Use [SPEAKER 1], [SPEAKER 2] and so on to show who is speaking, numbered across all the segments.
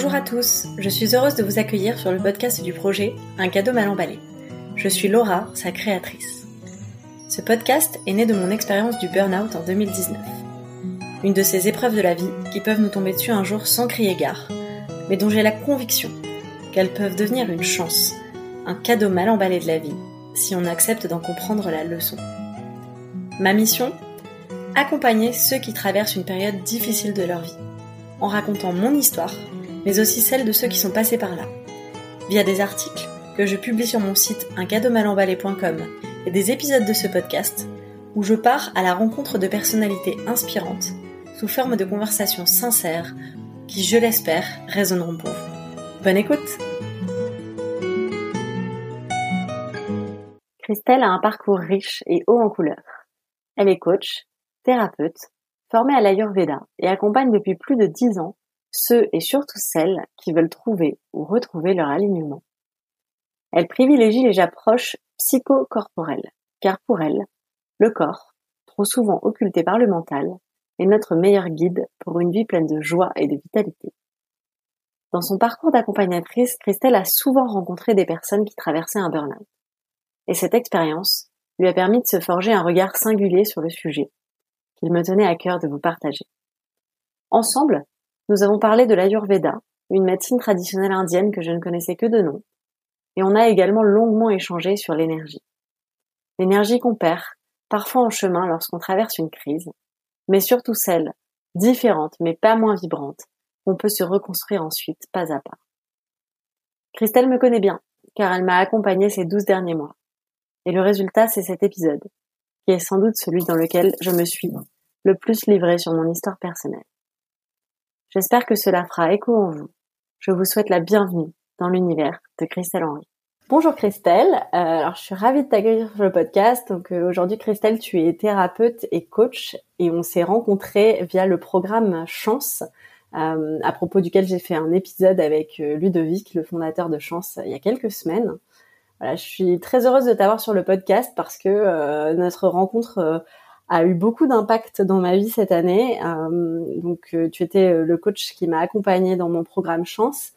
[SPEAKER 1] Bonjour à tous, je suis heureuse de vous accueillir sur le podcast du projet Un cadeau mal emballé. Je suis Laura, sa créatrice. Ce podcast est né de mon expérience du burn-out en 2019. Une de ces épreuves de la vie qui peuvent nous tomber dessus un jour sans crier gare, mais dont j'ai la conviction qu'elles peuvent devenir une chance, un cadeau mal emballé de la vie, si on accepte d'en comprendre la leçon. Ma mission Accompagner ceux qui traversent une période difficile de leur vie, en racontant mon histoire, mais aussi celle de ceux qui sont passés par là, via des articles que je publie sur mon site uncadeaumalemballé.com et des épisodes de ce podcast où je pars à la rencontre de personnalités inspirantes sous forme de conversations sincères qui, je l'espère, résonneront pour vous. Bonne écoute Christelle a un parcours riche et haut en couleurs. Elle est coach, thérapeute, formée à l'Ayurveda et accompagne depuis plus de dix ans ceux et surtout celles qui veulent trouver ou retrouver leur alignement. Elle privilégie les approches psychocorporelles, car pour elle, le corps, trop souvent occulté par le mental, est notre meilleur guide pour une vie pleine de joie et de vitalité. Dans son parcours d'accompagnatrice, Christelle a souvent rencontré des personnes qui traversaient un burn-out. Et cette expérience lui a permis de se forger un regard singulier sur le sujet, qu'il me tenait à cœur de vous partager. Ensemble, nous avons parlé de l'Ayurveda, une médecine traditionnelle indienne que je ne connaissais que de nom, et on a également longuement échangé sur l'énergie. L'énergie qu'on perd, parfois en chemin lorsqu'on traverse une crise, mais surtout celle, différente mais pas moins vibrante, qu'on peut se reconstruire ensuite pas à pas. Christelle me connaît bien, car elle m'a accompagnée ces douze derniers mois. Et le résultat, c'est cet épisode, qui est sans doute celui dans lequel je me suis le plus livrée sur mon histoire personnelle. J'espère que cela fera écho en vous. Je vous souhaite la bienvenue dans l'univers de Christelle Henry. Bonjour Christelle, euh, alors je suis ravie de t'accueillir sur le podcast. Donc euh, aujourd'hui Christelle, tu es thérapeute et coach et on s'est rencontrés via le programme Chance, euh, à propos duquel j'ai fait un épisode avec Ludovic, le fondateur de Chance, il y a quelques semaines. Voilà, je suis très heureuse de t'avoir sur le podcast parce que notre rencontre a eu beaucoup d'impact dans ma vie cette année. donc tu étais le coach qui m'a accompagnée dans mon programme Chance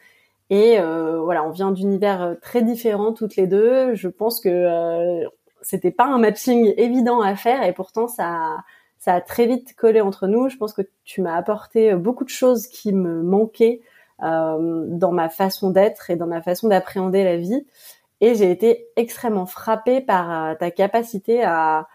[SPEAKER 1] et euh, voilà, on vient d'univers euh, très différents toutes les deux. Je pense que euh, c'était pas un matching évident à faire et pourtant ça ça a très vite collé entre nous. Je pense que tu m'as apporté beaucoup de choses qui me manquaient euh, dans ma façon d'être et dans ma façon d'appréhender la vie. Et j'ai été extrêmement frappée par ta capacité à,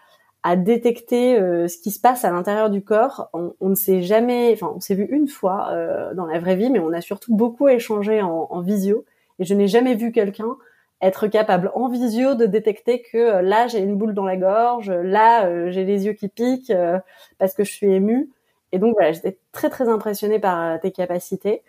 [SPEAKER 1] à détecter euh, ce qui se passe à l'intérieur du corps. On, ne s'est jamais, enfin, on s'est vu une fois euh, dans la vraie vie, mais on a surtout beaucoup échangé en, visio. Et je n'ai jamais vu quelqu'un être capable en visio de détecter que euh, là j'ai une boule dans la gorge, là j'ai les yeux qui piquent parce que je suis émue. Et donc voilà, j'étais très très impressionnée par tes capacités.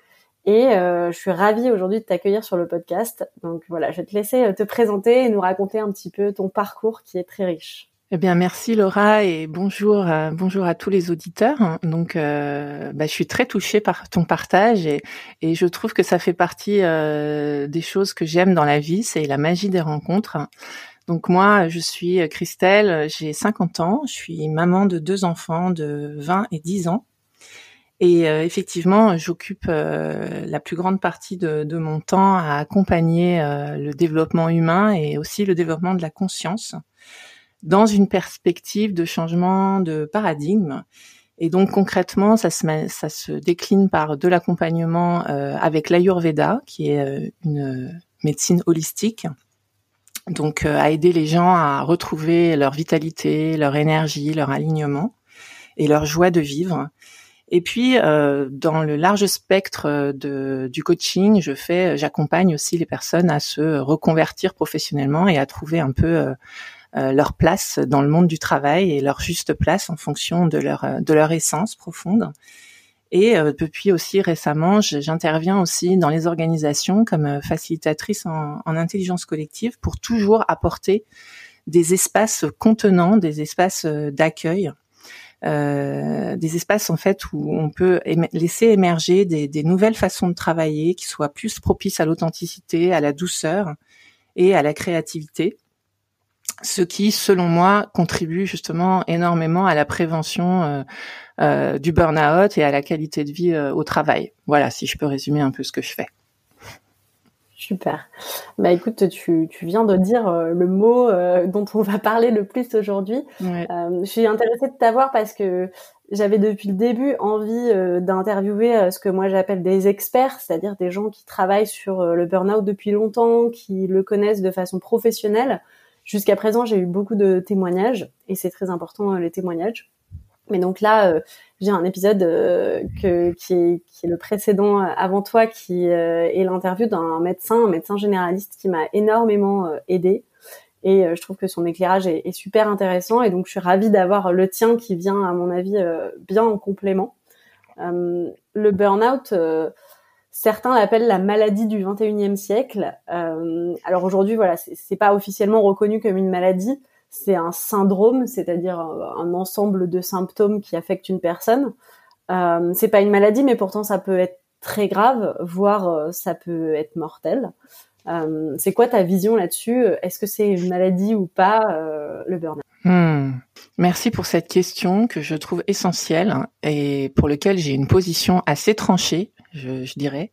[SPEAKER 1] Et je suis ravie aujourd'hui de t'accueillir sur le podcast. Donc voilà, je vais te laisser te présenter et nous raconter un petit peu ton parcours qui est très riche.
[SPEAKER 2] Eh bien, merci Laura et bonjour, à, bonjour à tous les auditeurs. Donc, euh, bah, je suis très touchée par ton partage et, et je trouve que ça fait partie euh, des choses que j'aime dans la vie, c'est la magie des rencontres. Donc moi, je suis Christelle, j'ai 50 ans, je suis maman de deux enfants de 20 et 10 ans. Et euh, effectivement, j'occupe la plus grande partie de, de, mon temps à accompagner le développement humain et aussi le développement de la conscience dans une perspective de changement de paradigme. Et donc concrètement, ça se, ça se décline par de l'accompagnement euh, avec l'Ayurveda, qui est euh, une médecine holistique, donc euh, à aider les gens à retrouver leur vitalité, leur énergie, leur alignement et leur joie de vivre. Et puis dans le large spectre de, du coaching, je fais, j'accompagne aussi les personnes à se reconvertir professionnellement et à trouver un peu euh, leur place dans le monde du travail et leur juste place en fonction de leur euh, de leur essence profonde. Et euh, depuis aussi récemment, j'interviens aussi dans les organisations comme facilitatrice en, en, intelligence collective pour toujours apporter des espaces contenants, des espaces d'accueil, euh, des espaces en fait où on peut laisser émerger des, des, nouvelles façons de travailler qui soient plus propices à l'authenticité, à la douceur et à la créativité. Ce qui, selon moi, contribue justement énormément à la prévention du burn-out et à la qualité de vie au travail. Voilà, si je peux résumer un peu ce que je fais.
[SPEAKER 1] Super. Bah écoute, tu, tu viens de dire euh, le mot euh, dont on va parler le plus aujourd'hui. Euh, je suis intéressée de t'avoir parce que j'avais depuis le début envie d'interviewer ce que moi j'appelle des experts, c'est-à-dire des gens qui travaillent sur le burn-out depuis longtemps, qui le connaissent de façon professionnelle. Jusqu'à présent, j'ai eu beaucoup de témoignages et c'est très important les témoignages. Mais donc là, euh, j'ai un épisode euh, qui, est, le précédent euh, avant toi, qui est l'interview d'un médecin, un médecin généraliste qui m'a énormément aidé. Et je trouve que son éclairage est, est, super intéressant. Et donc, je suis ravie d'avoir le tien qui vient, à mon avis, bien en complément. le burn-out, certains l'appellent la maladie du 21e siècle. alors aujourd'hui, voilà, c'est pas officiellement reconnu comme une maladie c'est un syndrome, c'est-à-dire un ensemble de symptômes qui affectent une personne. Euh, c'est pas une maladie, mais pourtant ça peut être très grave, voire euh, ça peut être mortel. Euh, c'est quoi ta vision là-dessus? Est-ce que c'est une maladie ou pas euh, le burn-out?
[SPEAKER 2] Hmm. Merci pour cette question que je trouve essentielle et pour laquelle j'ai une position assez tranchée, je, dirais.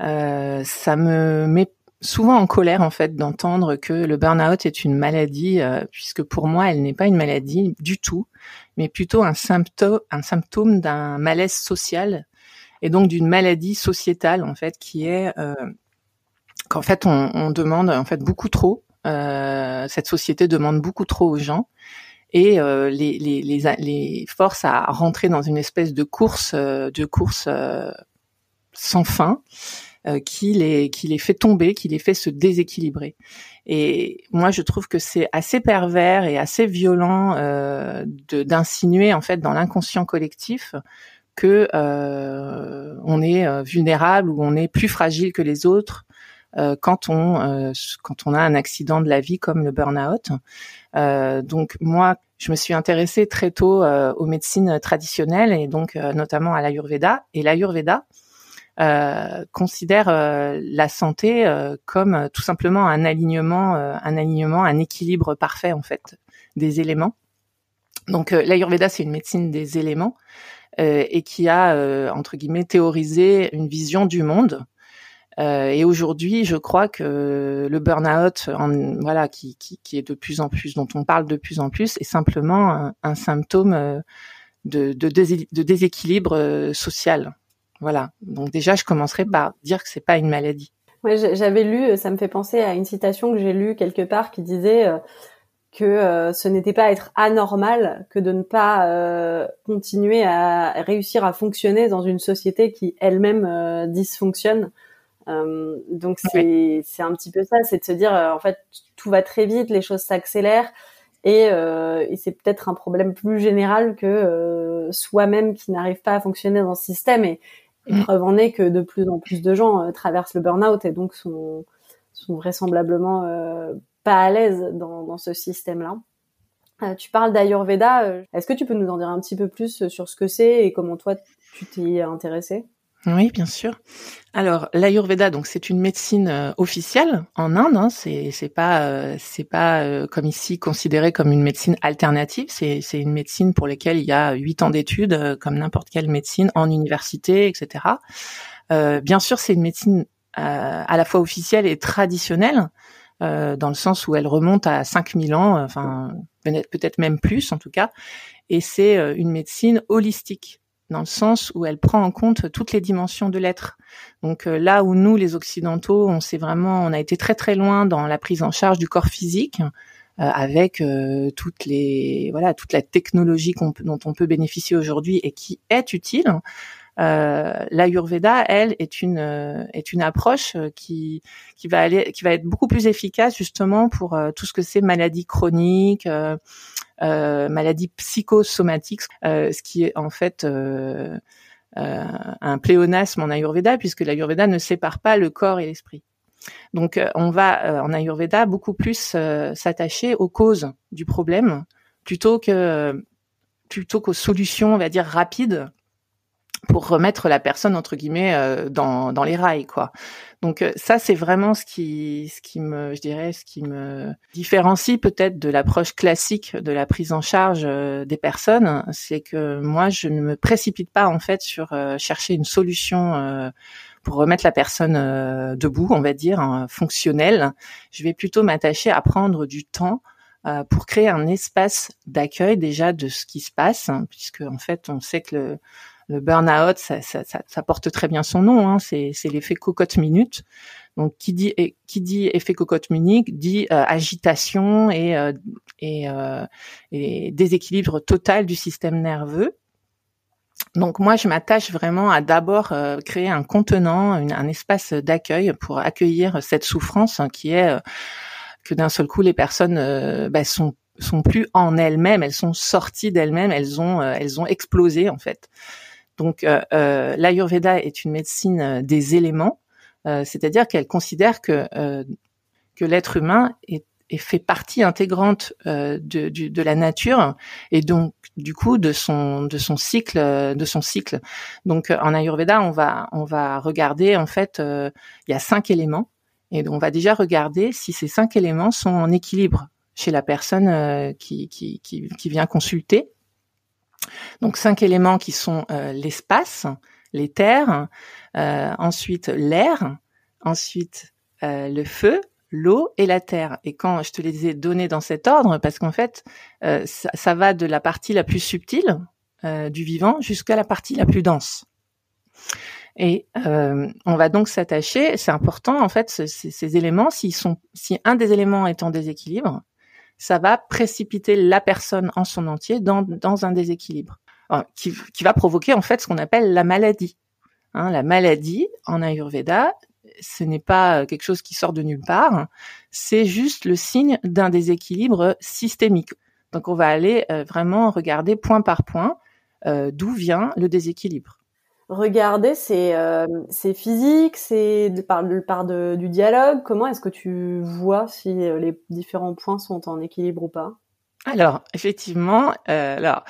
[SPEAKER 2] Euh, ça me met souvent en colère en fait d'entendre que le burn-out est une maladie, euh, puisque pour moi elle n'est pas une maladie du tout, mais plutôt un symptôme, un symptôme d'un malaise social et donc d'une maladie sociétale en fait qui est euh, qu'en fait on, demande en fait beaucoup trop. Cette société demande beaucoup trop aux gens et les, les, les, à rentrer dans une espèce de course, de course sans fin euh, qui les qui les fait tomber, qui les fait se déséquilibrer. Et moi, je trouve que c'est assez pervers et assez violent euh, d'insinuer en fait dans l'inconscient collectif que euh, on est euh, vulnérable ou on est plus fragile que les autres euh, quand on euh, quand on a un accident de la vie comme le burn-out. donc moi, je me suis intéressée très tôt aux médecines traditionnelles et donc notamment à l'Ayurveda. Et l'Ayurveda, euh, considère euh, la santé euh, comme tout simplement un alignement, un alignement, un équilibre parfait en fait des éléments. Donc l'Ayurveda c'est une médecine des éléments et qui a entre guillemets théorisé une vision du monde. et aujourd'hui, je crois que le burn-out, voilà, qui, qui, qui, est de plus en plus, dont on parle de plus en plus, est simplement un, un symptôme de, de, de déséquilibre social. Voilà. Donc déjà, je commencerai par dire que c'est pas une maladie.
[SPEAKER 1] Ouais, j'avais lu, ça me fait penser à une citation que j'ai lue quelque part qui disait euh, que euh, ce n'était pas être anormal que de ne pas euh, continuer à réussir à fonctionner dans une société qui elle-même dysfonctionne. donc c'est c'est un petit peu ça, c'est de se dire en fait tout va très vite, les choses s'accélèrent et, et c'est peut-être un problème plus général que soi-même qui n'arrive pas à fonctionner dans ce système et mm. preuve en est que de plus en plus de gens euh, traversent le burn-out et donc sont, sont vraisemblablement euh, pas à l'aise dans, dans, ce système-là. Euh, tu parles d'Ayurveda. Est-ce que tu peux nous en dire un petit peu plus sur ce que c'est et comment toi tu t'y es intéressé
[SPEAKER 2] oui, bien sûr. Alors l'Ayurveda, donc c'est une médecine euh, officielle en Inde. Hein, c'est pas euh, c'est pas euh, comme ici considéré comme une médecine alternative. C'est c'est une médecine pour laquelle il y a huit ans d'études, comme n'importe quelle médecine en université, etc. bien sûr, c'est une médecine à la fois officielle et traditionnelle. dans le sens où elle remonte à 5000 ans, enfin peut-être même plus en tout cas, et c'est une médecine holistique dans le sens où elle prend en compte toutes les dimensions de l'être. Donc euh, là où nous, les occidentaux, on s'est vraiment, on a été très très loin dans la prise en charge du corps physique, euh, avec euh, toutes les, voilà, toute la technologie dont on peut bénéficier aujourd'hui et qui est utile. Euh, L'Ayurveda, elle, est une est une approche qui qui va aller qui va être beaucoup plus efficace justement pour tout ce que c'est maladie chronique, euh, maladie psychosomatique, euh, ce qui est en fait euh, un pléonasme en Ayurveda, puisque l'Ayurveda ne sépare pas le corps et l'esprit. Donc on va en Ayurveda beaucoup plus s'attacher aux causes du problème plutôt que plutôt qu'aux solutions, on va dire rapides pour remettre la personne entre guillemets euh, dans, dans les rails quoi. Donc euh, ça c'est vraiment ce qui ce qui me je dirais ce qui me différencie peut-être de l'approche classique de la prise en charge euh, des personnes, c'est que moi je ne me précipite pas en fait sur chercher une solution pour remettre la personne debout, on va dire, hein, fonctionnelle. Je vais plutôt m'attacher à prendre du temps pour créer un espace d'accueil déjà de ce qui se passe, hein, puisque en fait on sait que le, le burn-out, ça, ça, ça, porte très bien son nom, hein, c'est, l'effet cocotte minute. Donc qui dit qui dit effet cocotte minute dit euh, agitation et euh, et, euh, et, déséquilibre total du système nerveux. Donc moi je m'attache vraiment à d'abord créer un contenant, un espace d'accueil pour accueillir cette souffrance hein, qui est que d'un seul coup les personnes bah, sont sont plus en elles-mêmes, elles sont sorties d'elles-mêmes, elles ont elles ont explosé en fait. Donc euh, euh, l'Ayurveda est une médecine euh, des éléments, c'est-à-dire qu'elle considère que que l'être humain est, fait partie intégrante de, de, la nature et donc du coup de son de son cycle de son cycle. Donc en Ayurveda, on va on va regarder en fait il y a cinq éléments et on va déjà regarder si ces cinq éléments sont en équilibre chez la personne qui, qui, qui vient consulter. Donc cinq éléments qui sont euh, l'espace, les terres, euh, ensuite l'air, ensuite euh, le feu, l'eau et la terre. Et quand je te les ai donnés dans cet ordre, parce qu'en fait, ça, ça, va de la partie la plus subtile du vivant jusqu'à la partie la plus dense. Et on va donc s'attacher. C'est important en fait ces, ces éléments. S'ils sont, si un des éléments est en déséquilibre, ça va précipiter la personne en son entier dans, dans un déséquilibre qui, qui, va provoquer en fait ce qu'on appelle la maladie. Hein, la maladie en Ayurveda, ce n'est pas quelque chose qui sort de nulle part, c'est juste le signe d'un déséquilibre systémique. Donc on va aller euh, vraiment regarder point par point euh, d'où vient le déséquilibre.
[SPEAKER 1] Regarder, c'est euh, c'est physique, c'est par, par de, du dialogue. Comment est-ce que tu vois si euh, les différents points sont en équilibre ou pas?
[SPEAKER 2] Alors, effectivement, euh, alors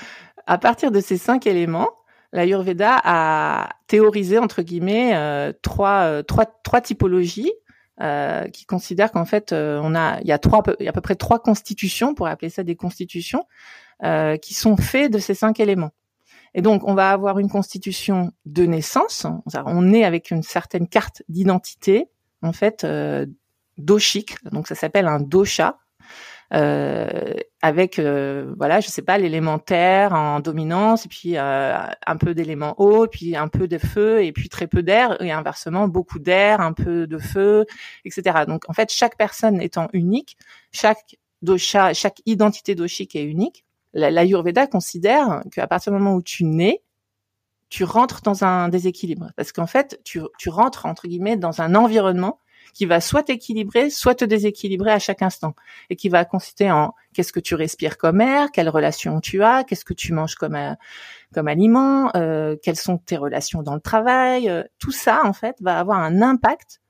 [SPEAKER 2] à partir de ces cinq éléments, l'Ayurveda a théorisé entre guillemets euh, trois, trois, trois typologies euh, qui considèrent qu'en fait on a il y a trois il y a à peu près trois constitutions pour appeler ça des constitutions euh, qui sont faites de ces cinq éléments. Et donc, on va avoir une constitution de naissance. On est avec une certaine carte d'identité, en fait, euh. Donc, ça s'appelle un dosha. Euh, avec euh, voilà je sais pas l'élémentaire en dominance et puis euh, un peu d'éléments eau puis un peu de feu et puis très peu d'air et inversement beaucoup d'air un peu de feu etc donc en fait chaque personne étant unique chaque dosha chaque identité doshique est unique l'Ayurveda considère qu'à partir du moment où tu nais, tu rentres dans un déséquilibre. Parce qu'en fait, tu, rentres, entre guillemets, dans un environnement qui va soit t'équilibrer, soit te déséquilibrer à chaque instant. Et qui va consister en qu'est-ce que tu respires comme air, quelle relation tu as, qu'est-ce que tu manges comme, euh, aliment, euh, quelles sont tes relations dans le travail. Euh, tout ça, en fait, va avoir un impact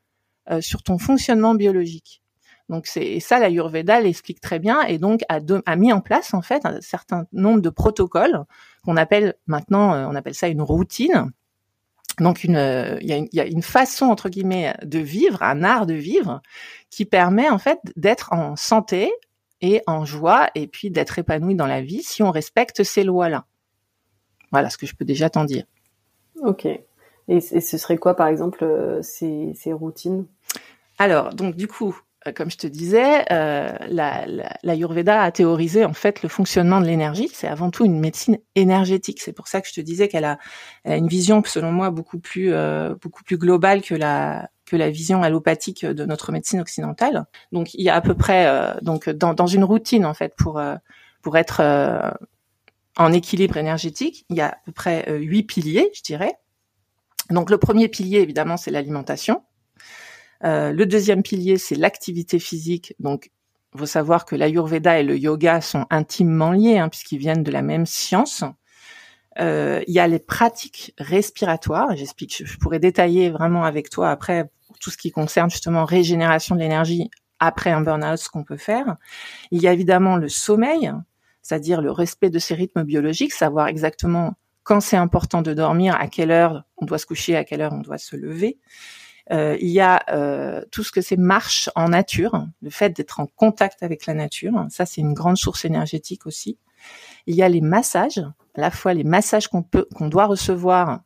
[SPEAKER 2] sur ton fonctionnement biologique. Donc c'est ça la Yurveda l'explique très bien et donc a, a, mis en place en fait un certain nombre de protocoles qu'on appelle maintenant euh, on appelle ça une routine. Donc euh, il y, y, a une façon entre guillemets de vivre, un art de vivre qui permet en fait d'être en santé et en joie et puis d'être épanoui dans la vie si on respecte ces lois-là. Voilà ce que je peux déjà t'en dire.
[SPEAKER 1] Ok. Et, et, ce serait quoi par exemple euh, ces, ces routines?
[SPEAKER 2] Alors, donc du coup, comme je te disais, euh, la, la, a théorisé en fait le fonctionnement de l'énergie. C'est avant tout une médecine énergétique. C'est pour ça que je te disais qu'elle a, une vision, selon moi, beaucoup plus euh, beaucoup plus globale que la que la vision allopathique de notre médecine occidentale. Donc il y a à peu près euh, donc dans, dans une routine en fait pour pour être en équilibre énergétique, il y a à peu près huit piliers, je dirais. Donc le premier pilier évidemment c'est l'alimentation. Euh, le deuxième pilier, c'est l'activité physique. Donc, il faut savoir que l'Ayurveda et le yoga sont intimement liés, hein, puisqu'ils viennent de la même science. Euh, il y a les pratiques respiratoires. J'explique, je pourrais détailler vraiment avec toi après tout ce qui concerne justement régénération de l'énergie après un burn-out, ce qu'on peut faire. Il y a évidemment le sommeil, c'est-à-dire le respect de ses rythmes biologiques, savoir exactement quand c'est important de dormir, à quelle heure on doit se coucher, à quelle heure on doit se lever. Euh, il y a euh, tout ce que c'est marche en nature, le fait d'être en contact avec la nature, ça c'est une grande source énergétique aussi. Il y a les massages, à la fois les massages qu'on peut, qu'on doit recevoir,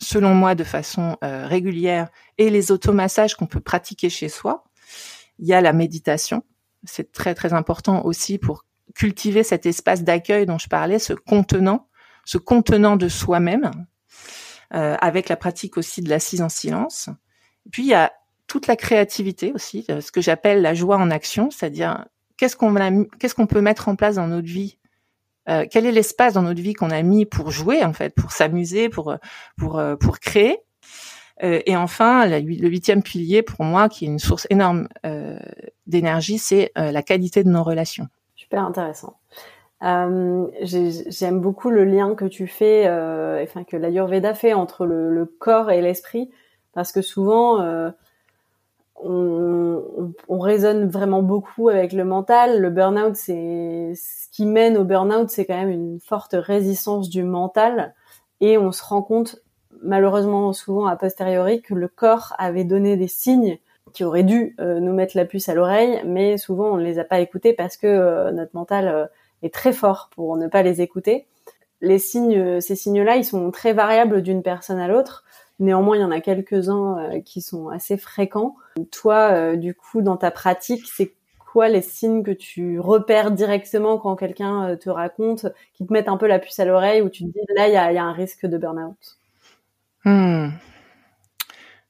[SPEAKER 2] selon moi, de façon euh, régulière, et les automassages qu'on peut pratiquer chez soi. Il y a la méditation, c'est très très important aussi pour cultiver cet espace d'accueil dont je parlais, ce contenant, ce contenant de soi-même, euh, avec la pratique aussi de l'assise en silence. Puis il y a toute la créativité aussi, euh, ce que j'appelle la joie en action, c'est-à-dire qu'est-ce qu'on qu'est-ce qu'on peut mettre en place dans notre vie euh, quel est l'espace dans notre vie qu'on a mis pour jouer en fait, pour s'amuser, pour pour euh, pour créer. Euh, et enfin, le huitième pilier pour moi, qui est une source énorme d'énergie, c'est la qualité de nos relations.
[SPEAKER 1] Super intéressant. J'aime beaucoup le lien que tu fais, enfin que l'Ayurveda fait entre le corps et l'esprit, parce que souvent on, on, raisonne vraiment beaucoup avec le mental. Le burn-out, c'est ce qui mène au burn-out, c'est quand même une forte résistance du mental, et on se rend compte malheureusement souvent a posteriori que le corps avait donné des signes qui auraient dû euh, nous mettre la puce à l'oreille, mais souvent on ne les a pas écoutés parce que euh, notre mental euh, est très fort pour ne pas les écouter. Les signes, ces signes-là, ils sont très variables d'une personne à l'autre. Néanmoins, il y en a quelques-uns euh, qui sont assez fréquents. Toi, euh, du coup, dans ta pratique, c'est quoi les signes que tu repères directement quand quelqu'un euh, te raconte, qui te mettent un peu la puce à l'oreille, où tu te dis là, il y a, un risque de burn-out?
[SPEAKER 2] Hmm.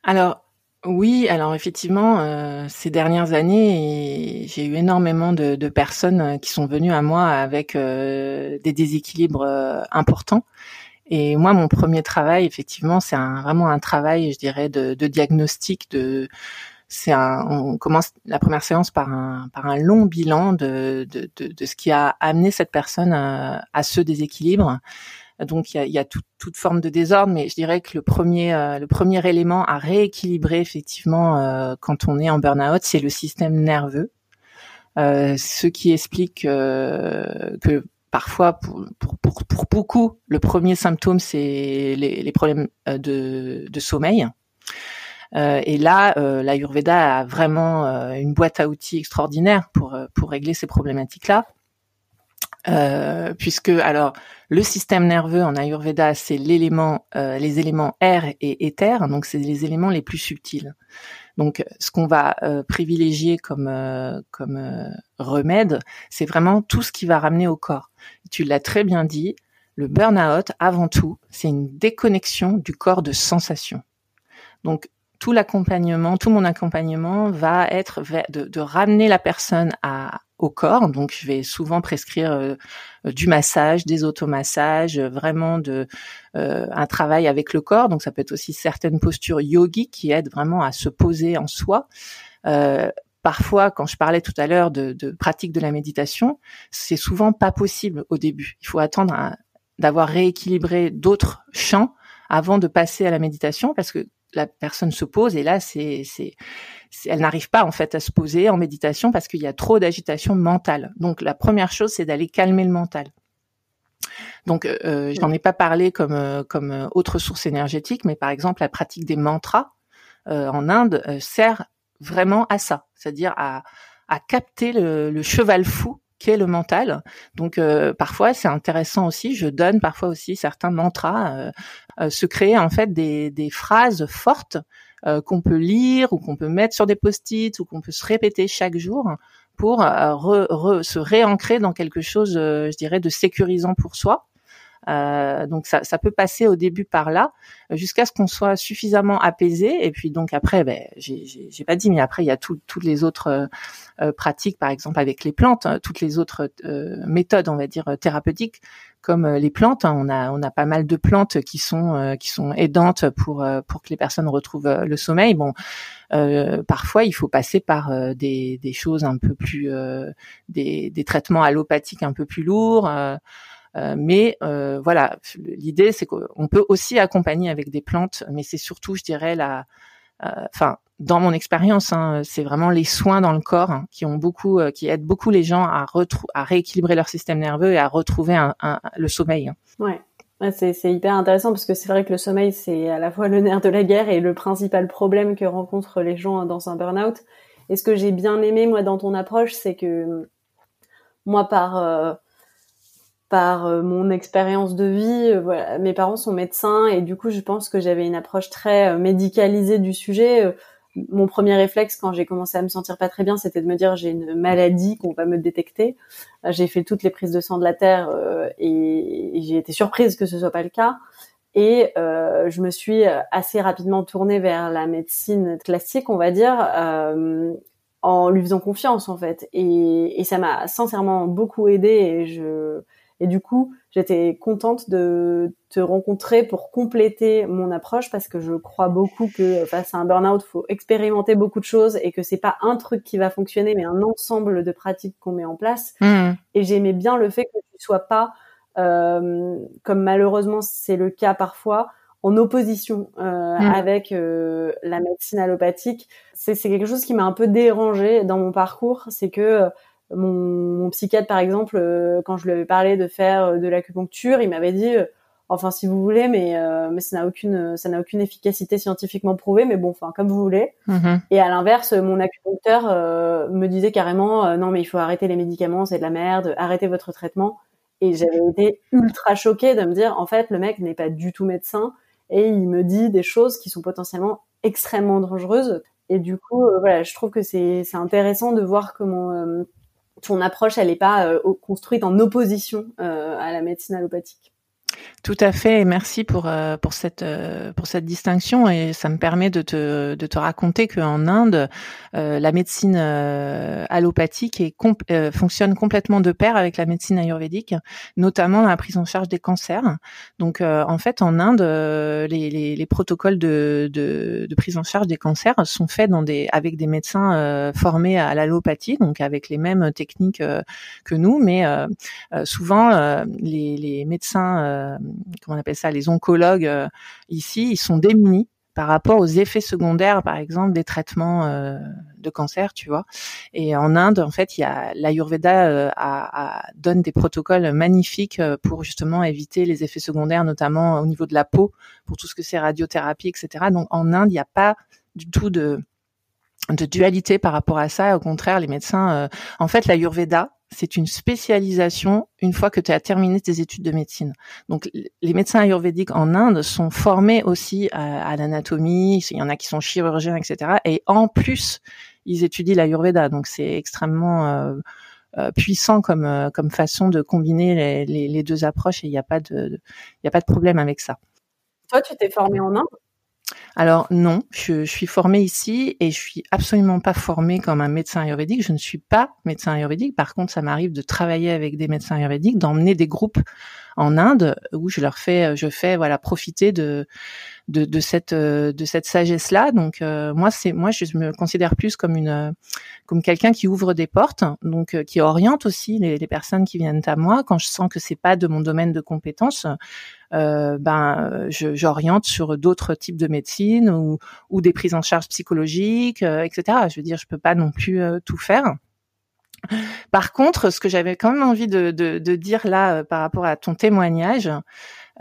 [SPEAKER 2] Alors, oui, alors effectivement, ces dernières années, j'ai eu énormément de, personnes qui sont venues à moi avec des déséquilibres importants. Et moi, mon premier travail, effectivement, c'est un, vraiment un travail, je dirais, de, de diagnostic. De, c'est un, on commence la première séance par un, par un long bilan de, de, de, de ce qui a amené cette personne à, à ce déséquilibre. Donc il y a, il y a toute forme de désordre, mais je dirais que le premier, euh, le premier élément à rééquilibrer effectivement euh, quand on est en burn-out, c'est le système nerveux. Euh, ce qui explique euh, que parfois, pour, pour, pour, beaucoup, le premier symptôme, c'est les, problèmes euh, de, de sommeil. Euh, et là, euh, l'Ayurveda a vraiment euh, une boîte à outils extraordinaire pour, pour régler ces problématiques-là. Puisque alors le système nerveux en Ayurveda c'est l'élément, les éléments air et éther, donc c'est les éléments les plus subtils. Donc, ce qu'on va privilégier comme comme remède, c'est vraiment tout ce qui va ramener au corps. Tu l'as très bien dit. Le burn-out, avant tout, c'est une déconnexion du corps de sensation. Donc, tout l'accompagnement, tout mon accompagnement va être de, ramener la personne au corps. Donc, je vais souvent prescrire euh, du massage, des automassages, vraiment de euh, un travail avec le corps. Donc, ça peut être aussi certaines postures yogiques qui aident vraiment à se poser en soi. Euh, parfois, quand je parlais tout à l'heure de, de, pratique de la méditation, c'est souvent pas possible au début. Il faut attendre d'avoir rééquilibré d'autres champs avant de passer à la méditation parce que la personne se pose et là c'est elle n'arrive pas en fait à se poser en méditation parce qu'il y a trop d'agitation mentale. Donc la première chose c'est d'aller calmer le mental. Donc euh, euh j'en ai pas parlé comme euh, comme euh, autre source énergétique, mais par exemple la pratique des mantras en Inde sert vraiment à ça, c'est-à-dire à à capter le, le cheval fou qu'est le mental. Donc euh, parfois c'est intéressant aussi. Je donne parfois aussi certains mantras, euh, euh, se créer en fait des, des phrases fortes qu'on peut lire ou qu'on peut mettre sur des post-it ou qu'on peut se répéter chaque jour pour se réancrer dans quelque chose, je dirais, de sécurisant pour soi. Euh, donc ça, ça, peut passer au début par là, jusqu'à ce qu'on soit suffisamment apaisé. Et puis donc après, ben, j'ai pas dit, mais après il y a toutes les autres euh, euh, pratiques, par exemple avec les plantes, hein, toutes les autres méthodes, on va dire thérapeutiques, comme les plantes. Hein. on a on a pas mal de plantes qui sont qui sont aidantes pour pour que les personnes retrouvent le sommeil. Bon, parfois il faut passer par des, des choses un peu plus des, des traitements allopathiques un peu plus lourds. Euh, mais euh, voilà, l'idée c'est qu'on peut aussi accompagner avec des plantes, mais c'est surtout, je dirais, la, euh, enfin, dans mon expérience, hein, c'est vraiment les soins dans le corps hein, qui ont beaucoup, qui aident beaucoup les gens à, à rééquilibrer leur système nerveux et à retrouver un, un, le sommeil.
[SPEAKER 1] Ouais. c'est hyper intéressant parce que c'est vrai que le sommeil, c'est à la fois le nerf de la guerre et le principal problème que rencontrent les gens dans un burn-out. Et ce que j'ai bien aimé, moi, dans ton approche, c'est que moi, par, euh, par euh, mon expérience de vie, euh, voilà, mes parents sont médecins et du coup, je pense que j'avais une approche très médicalisée du sujet mon premier réflexe quand j'ai commencé à me sentir pas très bien, c'était de me dire j'ai une maladie qu'on va me détecter. Euh, j'ai fait toutes les prises de sang de la terre euh, et, j'ai été surprise que ce soit pas le cas. Et euh, je me suis assez rapidement tournée vers la médecine classique, on va dire, en lui faisant confiance en fait. Et, et ça m'a sincèrement beaucoup aidé. Et je et du coup, j'étais contente de te rencontrer pour compléter mon approche parce que je crois beaucoup que face à un burn-out, faut expérimenter beaucoup de choses et que c'est pas un truc qui va fonctionner, mais un ensemble de pratiques qu'on met en place. Mmh. Et j'aimais bien le fait que tu sois pas, euh, comme malheureusement c'est le cas parfois, en opposition euh, mmh. avec euh, la médecine allopathique. C'est quelque chose qui m'a un peu dérangé dans mon parcours, c'est que mon, psychiatre, par exemple, euh, quand je lui avais parlé de faire euh, de l'acupuncture, il m'avait dit, euh, enfin, si vous voulez, mais mais ça n'a aucune ça n'a aucune efficacité scientifiquement prouvée, mais bon, enfin, comme vous voulez. Mm-hmm. Et à l'inverse, mon acupuncteur me disait carrément, non, mais il faut arrêter les médicaments, c'est de la merde, arrêtez votre traitement. Et j'avais été ultra choquée de me dire, en fait, le mec n'est pas du tout médecin et il me dit des choses qui sont potentiellement extrêmement dangereuses. Et du coup, voilà, je trouve que c'est c'est intéressant de voir comment ton approche, elle n'est pas euh, construite en opposition euh, à la médecine allopathique.
[SPEAKER 2] Tout à fait, merci pour euh, pour cette euh, pour cette distinction et ça me permet de te de te raconter qu'en Inde, euh, la médecine allopathique est fonctionne complètement de pair avec la médecine ayurvédique, notamment la prise en charge des cancers. Donc en fait, en Inde, les, les, les protocoles de, de, de prise en charge des cancers sont faits dans des avec des médecins formés à l'allopathie, donc avec les mêmes techniques que nous, mais souvent les, les médecins comment on appelle ça, les oncologues euh, ici, ils sont démunis par rapport aux effets secondaires, par exemple, des traitements euh, de cancer, tu vois. Et en Inde, en fait, il y a l'Ayurveda a, donne des protocoles magnifiques pour justement éviter les effets secondaires, notamment au niveau de la peau, pour tout ce que c'est radiothérapie, etc. Donc en Inde, il n'y a pas du tout de de dualité par rapport à ça. Au contraire, les médecins, en fait, l'Ayurveda, c'est une spécialisation une fois que tu as terminé tes études de médecine. Donc les médecins ayurvédiques en Inde sont formés aussi à, l'anatomie, il y en a qui sont chirurgiens, etc. Et en plus, ils étudient l'ayurveda. Donc c'est extrêmement euh, euh, puissant comme euh, comme façon de combiner les, deux approches et il n'y a pas de a pas de problème avec ça.
[SPEAKER 1] Toi, tu t'es formé en Inde?
[SPEAKER 2] Alors non, je, suis formée ici et je suis absolument pas formée comme un médecin ayurvédique. Je ne suis pas médecin ayurvédique. Par contre, ça m'arrive de travailler avec des médecins ayurvédiques, d'emmener des groupes en Inde où je leur fais, je fais voilà profiter de de, cette de cette sagesse là. Donc euh, moi c'est moi je me considère plus comme une comme quelqu'un qui ouvre des portes, donc euh, qui oriente aussi les, personnes qui viennent à moi quand je sens que c'est pas de mon domaine de compétence. Euh, ben j'oriente sur d'autres types de médecine ou, ou des prises en charge psychologiques, etc. Je veux dire, je peux pas non plus tout faire. Par contre, ce que j'avais quand même envie de, dire là euh, par rapport à ton témoignage,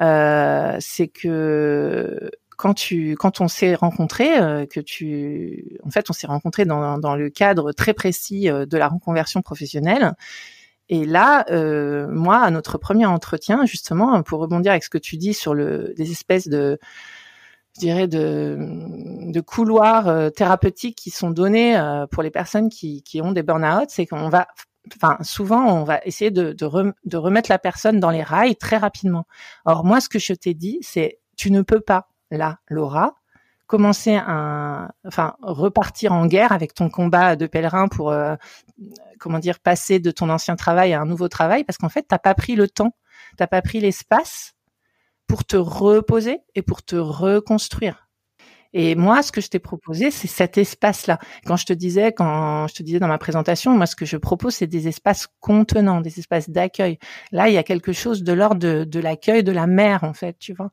[SPEAKER 2] euh, c'est que quand tu quand on s'est rencontrés, euh, que tu en fait on s'est rencontrés dans, le cadre très précis euh, de la reconversion professionnelle. Et là, euh, moi, à notre premier entretien, justement, pour rebondir avec ce que tu dis sur le, des espèces de je dirais de, de couloirs euh, thérapeutiques qui sont donnés euh, pour les personnes qui, qui ont des burn-out, c'est qu'on va, enfin souvent on va essayer de, de, de, remettre la personne dans les rails très rapidement. Or moi, ce que je t'ai dit, c'est tu ne peux pas là, Laura, commencer un, enfin repartir en guerre avec ton combat de pèlerin pour, euh, comment dire, passer de ton ancien travail à un nouveau travail, parce qu'en fait t'as pas pris le temps, t'as pas pris l'espace pour te reposer et pour te reconstruire. Et moi, ce que je t'ai proposé, c'est cet espace-là. Quand je te disais, quand je te disais dans ma présentation, moi, ce que je propose, c'est des espaces contenants, des espaces d'accueil. Là, il y a quelque chose de l'ordre de, l'accueil de la mère, en fait, tu vois.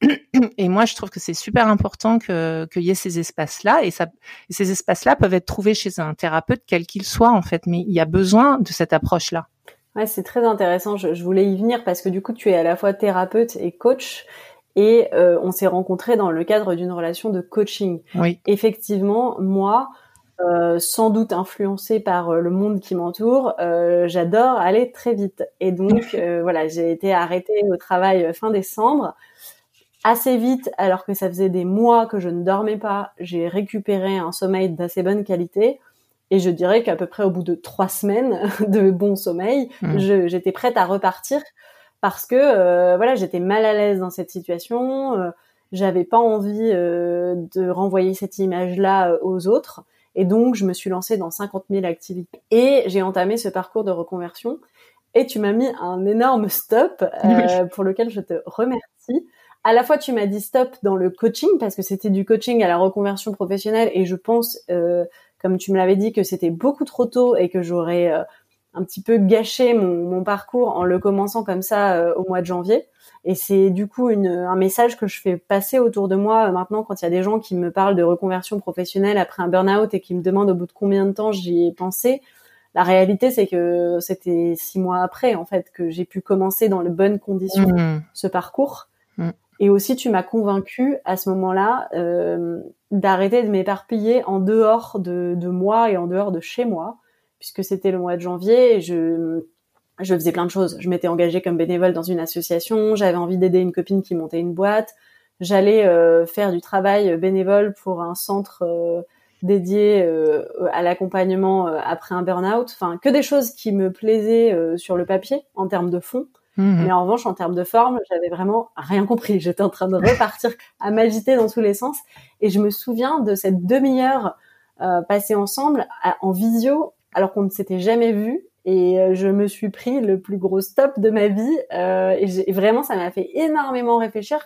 [SPEAKER 2] Et moi, je trouve que c'est super important que qu'il y ait ces espaces-là, et ça, ces espaces-là peuvent être trouvés chez un thérapeute quel qu'il soit, en fait. Mais il y a besoin de cette approche-là.
[SPEAKER 1] Ouais, c'est très intéressant. Je, je, voulais y venir parce que du coup, tu es à la fois thérapeute et coach. Et euh, on s'est rencontrés dans le cadre d'une relation de coaching.
[SPEAKER 2] Oui.
[SPEAKER 1] Effectivement, moi, euh, sans doute influencée par euh, le monde qui m'entoure, euh, j'adore aller très vite. Et donc, voilà, j'ai été arrêtée au travail fin décembre. Assez vite, alors que ça faisait des mois que je ne dormais pas, j'ai récupéré un sommeil d'assez bonne qualité. Et je dirais qu'à peu près au bout de trois semaines de bon sommeil, mmh. j'étais prête à repartir parce que voilà, j'étais mal à l'aise dans cette situation. J'avais pas envie de renvoyer cette image-là aux autres. Et donc, je me suis lancée dans 50 000 activités. Et j'ai entamé ce parcours de reconversion. Et tu m'as mis un énorme stop euh, pour lequel je te remercie. À la fois, tu m'as dit stop dans le coaching parce que c'était du coaching à la reconversion professionnelle et je pense, euh, comme tu me l'avais dit, que c'était beaucoup trop tôt et que j'aurais euh, un petit peu gâché mon, mon, parcours en le commençant comme ça euh, au mois de janvier. Et c'est du coup une, un message que je fais passer autour de moi euh, maintenant quand il y a des gens qui me parlent de reconversion professionnelle après un burn-out et qui me demandent au bout de combien de temps j'y ai pensé. La réalité, c'est que c'était six mois après, en fait, que j'ai pu commencer dans de bonnes conditions mmh. ce parcours. Et aussi, tu m'as convaincu à ce moment-là euh, d'arrêter de m'éparpiller en dehors de, moi et en dehors de chez moi, puisque c'était le mois de janvier. Et je je faisais plein de choses. Je m'étais engagée comme bénévole dans une association, j'avais envie d'aider une copine qui montait une boîte, j'allais euh, faire du travail bénévole pour un centre euh, dédié à l'accompagnement après un burn-out, enfin que des choses qui me plaisaient sur le papier en termes de fond. Mmh Mais en revanche, en termes de forme, j'avais vraiment rien compris. J'étais en train de repartir à m'agiter dans tous les sens. Et je me souviens de cette demi-heure passée ensemble en visio, alors qu'on ne s'était jamais vu et euh, je me suis pris le plus gros stop de ma vie euh, et, vraiment ça m'a fait énormément réfléchir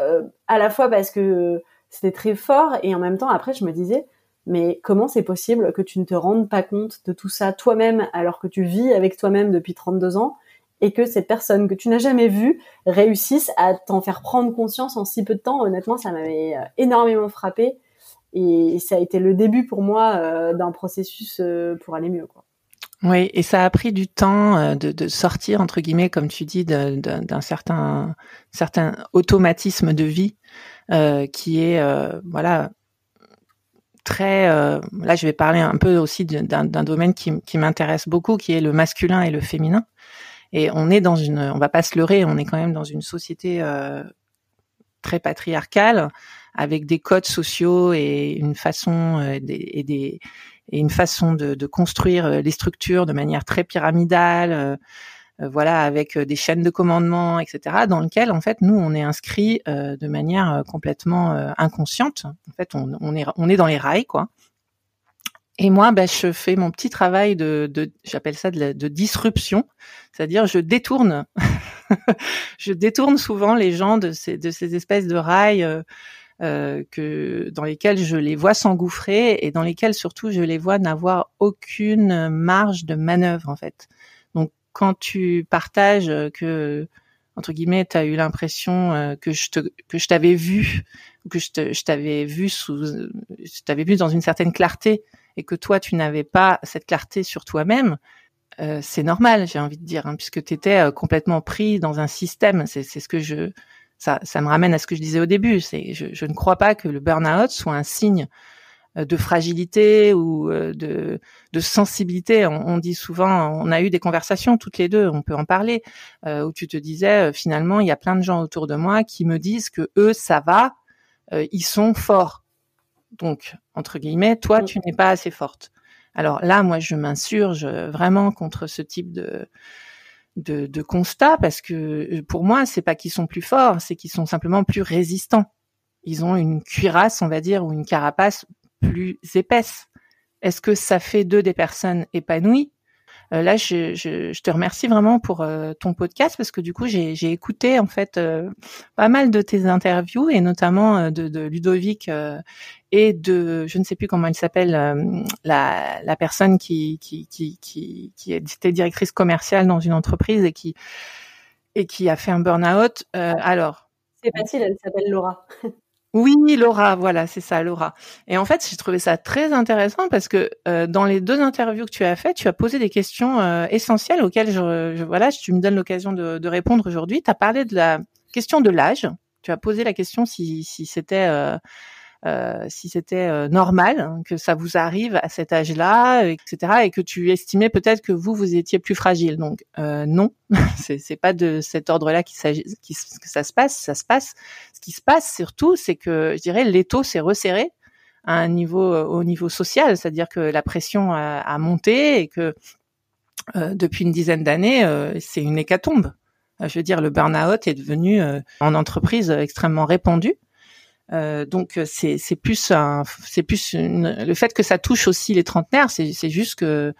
[SPEAKER 1] euh, à la fois parce que c'était très fort et en même temps après je me disais mais comment c'est possible que tu ne te rendes pas compte de tout ça toi-même alors que tu vis avec toi-même depuis 32 ans? Et que cette personne que tu n'as jamais vue réussisse à t'en faire prendre conscience en si peu de temps honnêtement ça m'avait énormément frappé et ça a été le début pour moi d'un processus pour aller mieux.
[SPEAKER 2] Oui, et ça a pris du temps euh, de, sortir entre guillemets, comme tu dis, d'un certain certain automatisme de vie euh, qui est euh, voilà très. Euh, là, je vais parler un peu aussi d'un domaine qui m'intéresse beaucoup, qui est le masculin et le féminin. Et on est dans une, on va pas se leurrer, on est quand même dans une société très patriarcale avec des codes sociaux et une façon et des et une façon de, de, construire euh, les structures de manière très pyramidale, euh, euh, voilà, avec des chaînes de commandement, etc., dans lequel en fait nous on est inscrit de manière complètement inconsciente. En fait, on, on, est on est dans les rails, quoi. Et moi, ben, je fais mon petit travail de, de j'appelle ça de, de disruption, c'est-à-dire je détourne, je détourne souvent les gens de ces, de ces espèces de rails euh, que dans lesquels je les vois s'engouffrer et dans lesquels surtout je les vois n'avoir aucune marge de manœuvre en fait. Donc quand tu partages que entre guillemets, tu as eu l'impression euh, que je te, que je t'avais vu, que je t'avais vu sous, je t'avais vu dans une certaine clarté et que toi tu n'avais pas cette clarté sur toi-même, euh, c'est normal, j'ai envie de dire, hein, puisque tu étais euh, complètement pris dans un système. C'est, ce que je, ça, ça me ramène à ce que je disais au début. C'est, je, je ne crois pas que le burn-out soit un signe euh, de fragilité ou euh, de, de sensibilité. On, dit souvent, on a eu des conversations toutes les deux, on peut en parler, euh, où tu te disais finalement, il y a plein de gens autour de moi qui me disent que eux, ça va, ils sont forts. Donc, entre guillemets, toi, tu n'es pas assez forte. Alors là, moi, je m'insurge vraiment contre ce type de, de, de constat parce que euh, pour moi, c'est pas qu'ils sont plus forts, c'est qu'ils sont simplement plus résistants. Ils ont une cuirasse, on va dire, ou une carapace plus épaisse. Est-ce que ça fait d'eux des personnes épanouies? Euh, là, je, je, je, te remercie vraiment pour euh, ton podcast parce que du coup, j'ai écouté en fait euh, pas mal de tes interviews et notamment de, de, Ludovic et de, je ne sais plus comment elle s'appelle, la, la personne qui qui, qui qui qui était directrice commerciale dans une entreprise et qui et qui a fait un burn-out. alors.
[SPEAKER 1] C'est facile, elle s'appelle Laura.
[SPEAKER 2] Oui, Laura, voilà, c'est ça, Laura. Et en fait, j'ai trouvé ça très intéressant parce que euh, dans les deux interviews que tu as faites, tu as posé des questions euh, essentielles auxquelles je, je, voilà, tu me donnes l'occasion de, de, répondre aujourd'hui. Tu as parlé de la question de l'âge. Tu as posé la question si, si c'était euh, euh, si c'était euh, normal hein, que ça vous arrive à cet âge-là, etc., et que tu estimais peut-être que vous vous étiez plus fragile. Donc euh, non, c'est pas de cet ordre-là que ça se passe. Ça se passe. Ce qui se passe surtout, c'est que je dirais l'étau s'est resserré à un niveau au niveau social, c'est-à-dire que la pression a monté et que depuis une dizaine d'années, c'est une hécatombe. Je veux dire, le burn-out est devenu en entreprise extrêmement répandu. Euh, donc c'est c'est plus c'est plus le fait que ça touche aussi les trentenaires c'est juste que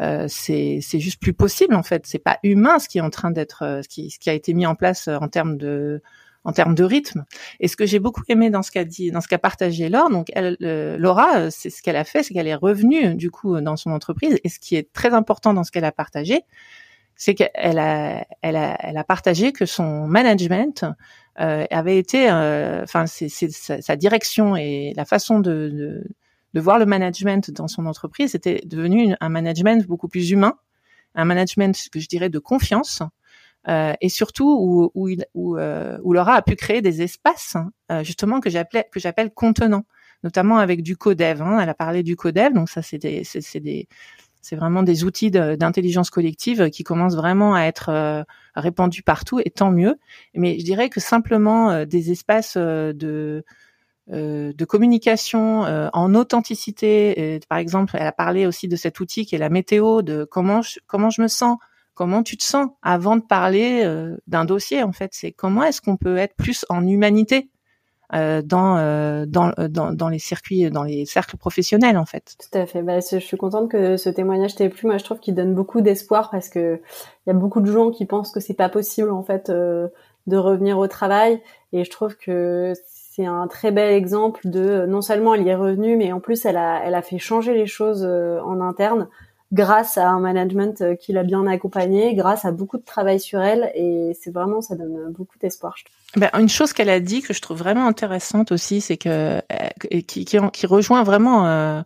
[SPEAKER 2] euh, c'est juste plus possible en fait. C'est pas humain ce qui est en train d'être euh, ce qui ce qui a été mis en place en termes de en termes de rythme. Et ce que j'ai beaucoup aimé dans ce qu'a dit dans ce qu'a partagé Laure donc elle, Laura c'est ce qu'elle a fait c'est qu'elle est revenue du coup dans son entreprise. Et ce qui est très important dans ce qu'elle a partagé c'est qu'elle a, elle a, elle a partagé que son management euh, avait été, euh, enfin, sa, sa, direction et la façon de, de, de, voir le management dans son entreprise était devenu un management beaucoup plus humain, un management que je dirais de confiance. Euh, et surtout où, où, il, où, euh, où Laura a pu créer des espaces euh, justement que j'appelais que j'appelle contenants, notamment avec du codev. Hein. Elle a parlé du codev, donc ça c'est des c'est des c'est vraiment des outils d'intelligence collective qui commencent vraiment à être euh, répandus partout, et tant mieux. Mais je dirais que simplement euh, des espaces euh, de communication en authenticité. par exemple, elle a parlé aussi de cet outil qui est la météo, de comment je, me sens, comment tu te sens avant de parler d'un dossier. En fait, c'est comment est-ce qu'on peut être plus en humanité? Dans, euh, dans, euh, dans, dans les circuits, dans les cercles professionnels en fait.
[SPEAKER 1] Tout à fait. Bah, je suis contente que ce témoignage t'ait plu. Moi, je trouve qu'il donne beaucoup d'espoir parce que il y a beaucoup de gens qui pensent que c'est pas possible en fait de revenir au travail. Et je trouve que c'est un très bel exemple de non seulement elle y est revenue, mais en plus elle a, elle a fait changer les choses en interne grâce à un management euh, qui l'a bien accompagnée, grâce à beaucoup de travail sur elle, et c'est vraiment, ça donne beaucoup d'espoir.
[SPEAKER 2] Ben, une chose qu'elle a dit que je trouve vraiment intéressante aussi, c'est que euh, qui, qui, qui, rejoint vraiment euh,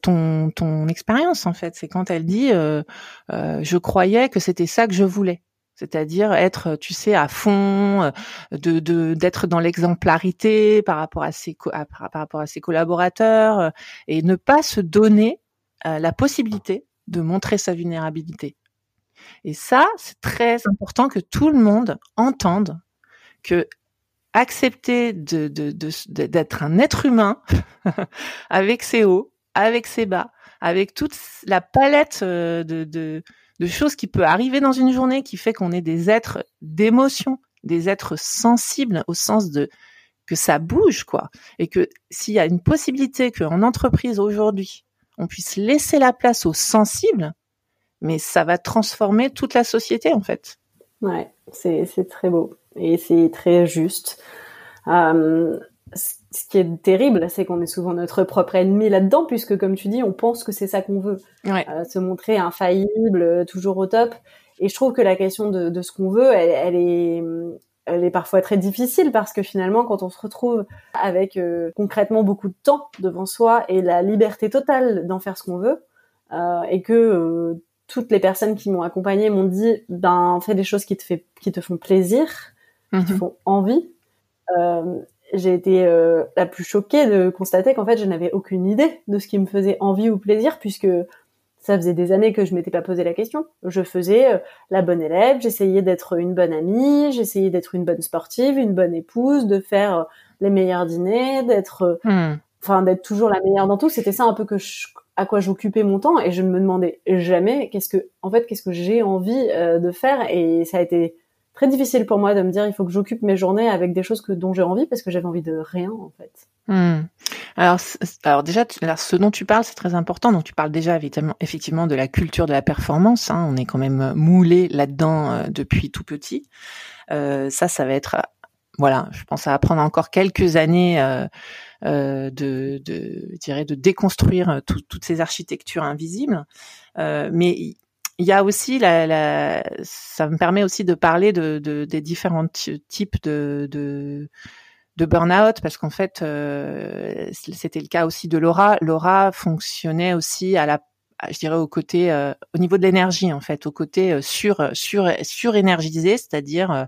[SPEAKER 2] ton ton expérience en fait, c'est quand elle dit euh, je croyais que c'était ça que je voulais c'est-à-dire être, tu sais, à fond, de d'être dans l'exemplarité par rapport à ses par rapport à ses collaborateurs et ne pas se donner la possibilité de montrer sa vulnérabilité. Et ça, c'est très important que tout le monde entende que accepter d'être un être humain avec ses hauts, avec ses bas, avec toute la palette euh, de, de, de choses qui peut arriver dans une journée qui fait qu'on est des êtres d'émotion, des êtres sensibles au sens de que ça bouge quoi et que s'il y a une possibilité qu'en entreprise aujourd'hui on puisse laisser la place aux sensibles, mais ça va transformer toute la société en fait.
[SPEAKER 1] Ouais, c'est très beau et c'est très juste. Euh, ce qui est terrible, c'est qu'on est souvent notre propre ennemi là-dedans, puisque comme tu dis, on pense que c'est ça qu'on veut, euh, se montrer infaillible, toujours au top. Et je trouve que la question de, ce qu'on veut, elle, est, elle est parfois très difficile parce que finalement, quand on se retrouve avec euh, concrètement beaucoup de temps devant soi et la liberté totale d'en faire ce qu'on veut, euh, et que euh, toutes les personnes qui m'ont accompagné m'ont dit, ben fais des choses qui te fait, qui te font plaisir, qui te mhm. font envie. j'ai été la plus choquée de constater qu'en fait, je n'avais aucune idée de ce qui me faisait envie ou plaisir puisque ça faisait des années que je m'étais pas posé la question. Je faisais euh, la bonne élève, j'essayais d'être une bonne amie, j'essayais d'être une bonne sportive, une bonne épouse, de faire euh, les meilleurs dîners, d'être, euh, hmm. enfin d'être toujours la meilleure dans tout. C'était ça un peu que à quoi j'occupais mon temps et je ne me demandais jamais qu'est-ce que, en fait, qu'est-ce que j'ai envie de faire et ça a été très difficile pour moi de me dire il faut que j'occupe mes journées avec des choses que dont j'ai envie parce que j'avais envie de rien en fait.
[SPEAKER 2] Hmm. Alors, alors déjà, ce dont tu parles, c'est très important. Donc, tu parles déjà effectivement de la culture de la performance. Hein. On est quand même moulé là-dedans euh, depuis tout petit. Euh, ça, ça va être, voilà, je pense à apprendre encore quelques années euh, euh de, de, je dirais, de déconstruire toutes ces architectures invisibles. mais il y a aussi la, la, ça me permet aussi de parler de, de des différents types de, de de burn-out parce qu'en fait, c'était le cas aussi de Laura. Laura fonctionnait aussi à la je dirais au côté euh, au niveau de l'énergie en fait au côté euh, sur sur surénergisé c'est-à-dire euh,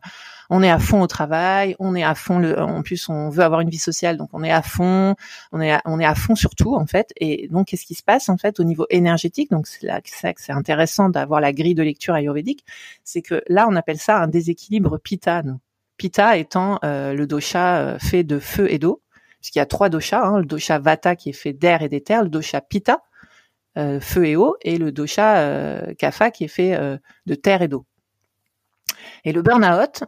[SPEAKER 2] on est à fond au travail on est à fond le en plus on veut avoir une vie sociale donc on est à fond on est à, on est à fond sur tout en fait et donc qu'est-ce qui se passe en fait au niveau énergétique? Donc c'est là que c'est intéressant d'avoir la grille de lecture ayurvédique c'est que là on appelle ça un déséquilibre pitta nous. pitta étant le dosha fait de feu et d'eau puisqu'il y a trois doshas hein, le dosha vata qui est fait d'air et d'éther le dosha pitta euh, feu et eau, et le dosha euh, kapha qui est fait euh, de terre et d'eau. Et le burn-out,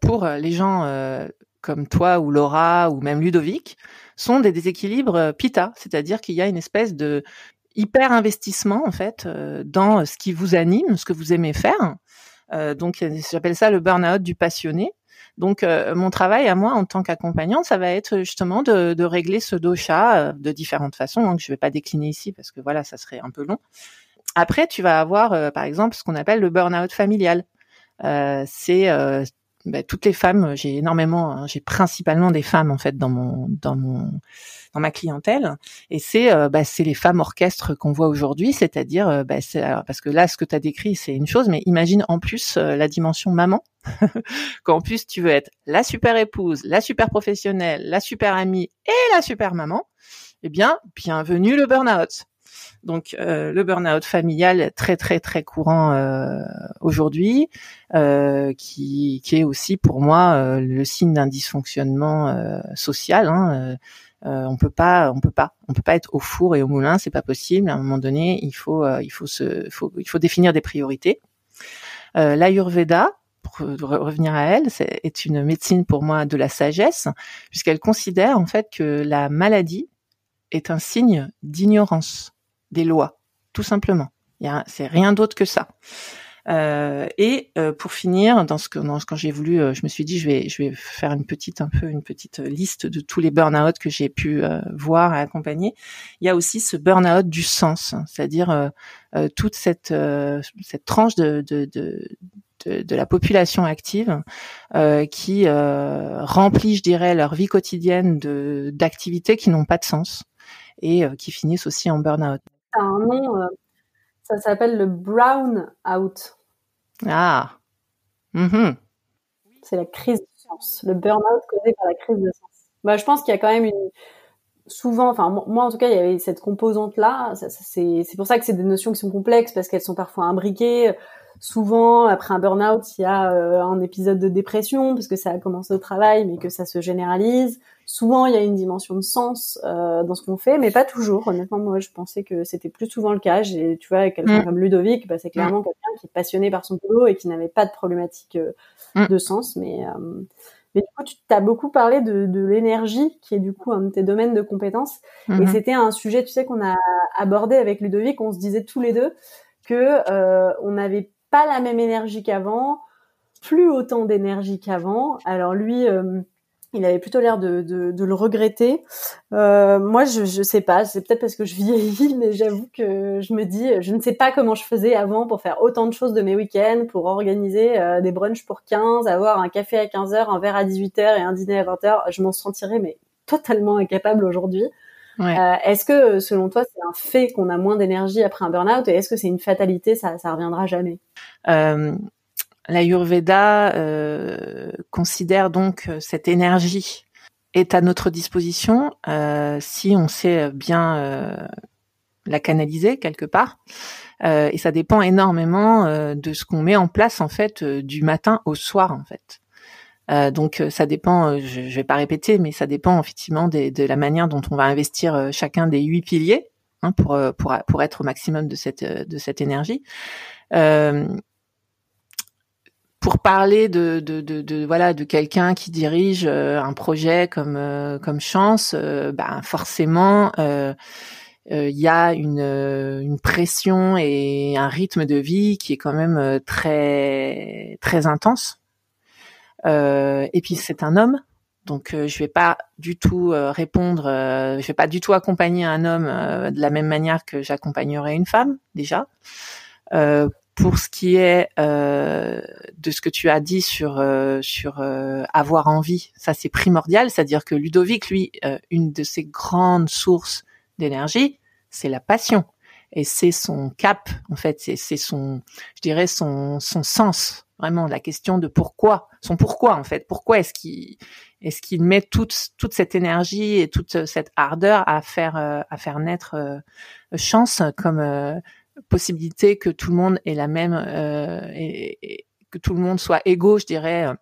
[SPEAKER 2] pour les gens comme toi ou Laura ou même Ludovic, sont des déséquilibres pitta, c'est-à-dire qu'il y a une espèce de hyper investissement en fait dans ce qui vous anime, ce que vous aimez faire. donc j'appelle ça le burn-out du passionné. Donc euh, mon travail à moi en tant qu'accompagnante, ça va être justement de, régler ce dosha euh, de différentes façons. Donc je vais pas décliner ici parce que voilà, ça serait un peu long. Après, tu vas avoir euh, par exemple ce qu'on appelle le burn-out familial. c'est bah, toutes les femmes, j'ai énormément, hein, j'ai principalement des femmes en fait dans mon dans mon dans ma clientèle, et c'est euh, bah, c'est les femmes orchestres qu'on voit aujourd'hui, c'est-à-dire euh, bah, parce que là ce que tu as décrit c'est une chose, mais imagine en plus euh, la dimension maman, qu'en plus tu veux être la super épouse, la super professionnelle, la super amie et la super maman, eh bien bienvenue le burn-out. Donc euh, le burn-out familial très très très courant euh, aujourd'hui, euh, qui, qui est aussi pour moi le signe d'un dysfonctionnement social. Hein, on peut pas, on peut pas, on peut pas être au four et au moulin, c'est pas possible. À un moment donné, il faut, il faut se, faut, il faut définir des priorités. L'Ayurveda, pour revenir à elle, est une médecine pour moi de la sagesse, puisqu'elle considère en fait que la maladie est un signe d'ignorance des lois, tout simplement. C'est rien d'autre que ça. Euh, et euh, pour finir, dans ce que quand j'ai voulu, euh, je me suis dit je vais je vais faire une petite un peu une petite liste de tous les burn-out que j'ai pu voir et accompagner. Il y a aussi ce burn-out du sens, c'est-à-dire toute cette cette tranche de, de, de de, la population active qui remplit, je dirais, leur vie quotidienne de d'activités qui n'ont pas de sens et qui finissent aussi en burn-out
[SPEAKER 1] un nom, euh, ça s'appelle le brown out.
[SPEAKER 2] Ah. Mm-hmm.
[SPEAKER 1] C'est la crise de sens, le burn-out causé par la crise de sens. Bah, je pense qu'il y a quand même une souvent, enfin moi en tout cas, il y avait cette composante là. C'est pour ça que c'est des notions qui sont complexes parce qu'elles sont parfois imbriquées. Souvent, après un burn-out, il y a euh, un épisode de dépression parce que ça a commencé au travail, mais que ça se généralise. Souvent, il y a une dimension de sens euh, dans ce qu'on fait, mais pas toujours. Honnêtement, moi, je pensais que c'était plus souvent le cas. J'ai, tu vois, quelqu'un mm. comme Ludovic, bah, c'est clairement mm. quelqu'un qui est passionné par son boulot et qui n'avait pas de problématique euh, mm. de sens. Mais, mais du coup, tu as beaucoup parlé de, de l'énergie, qui est du coup un de tes domaines de compétences. Et mm-hmm. c'était un sujet, tu sais, qu'on a abordé avec Ludovic. On se disait tous les deux que on avait pas la même énergie qu'avant, plus autant d'énergie qu'avant. Alors lui, euh, il avait plutôt l'air de, de, le regretter. Euh, moi, je, je sais pas, c'est peut-être parce que je vieillis, mais j'avoue que je me dis, je ne sais pas comment je faisais avant pour faire autant de choses de mes week-ends, pour organiser euh, des brunchs pour 15, avoir un café à 15h, un verre à 18h et un dîner à 20h. Je m'en sentirais mais totalement incapable aujourd'hui. Euh, est-ce que, selon toi, c'est un fait qu'on a moins d'énergie après un burn-out et est-ce que c'est une fatalité, ça, ça reviendra jamais
[SPEAKER 2] L'Ayurveda euh, considère donc cette énergie est à notre disposition euh, si on sait bien euh, la canaliser quelque part. Euh, et ça dépend énormément de ce qu'on met en place en fait du matin au soir en fait. Euh, donc euh, ça dépend, euh, je, je vais pas répéter, mais ça dépend effectivement de la manière dont on va investir chacun des huit piliers hein, pour, pour pour être au maximum de cette de cette énergie. Pour parler de, de, de, de voilà de quelqu'un qui dirige un projet comme comme chance, ben forcément il y a une, une pression et un rythme de vie qui est quand même très très intense euh, et puis c'est un homme, donc euh, je vais pas du tout euh, répondre, je vais pas du tout accompagner un homme de la même manière que j'accompagnerais une femme déjà. Pour ce qui est euh, de ce que tu as dit sur euh, sur euh, avoir envie, ça c'est primordial, c'est-à-dire que Ludovic, lui, une de ses grandes sources d'énergie, c'est la passion. Et c'est son cap en fait, c'est son, je dirais son son sens vraiment la question de pourquoi, son pourquoi en fait, pourquoi est-ce qu'il est-ce qu'il met toute toute cette énergie et toute cette ardeur à faire à faire naître chance comme possibilité que tout le monde ait la même euh, et, que tout le monde soit égaux, je dirais, euh,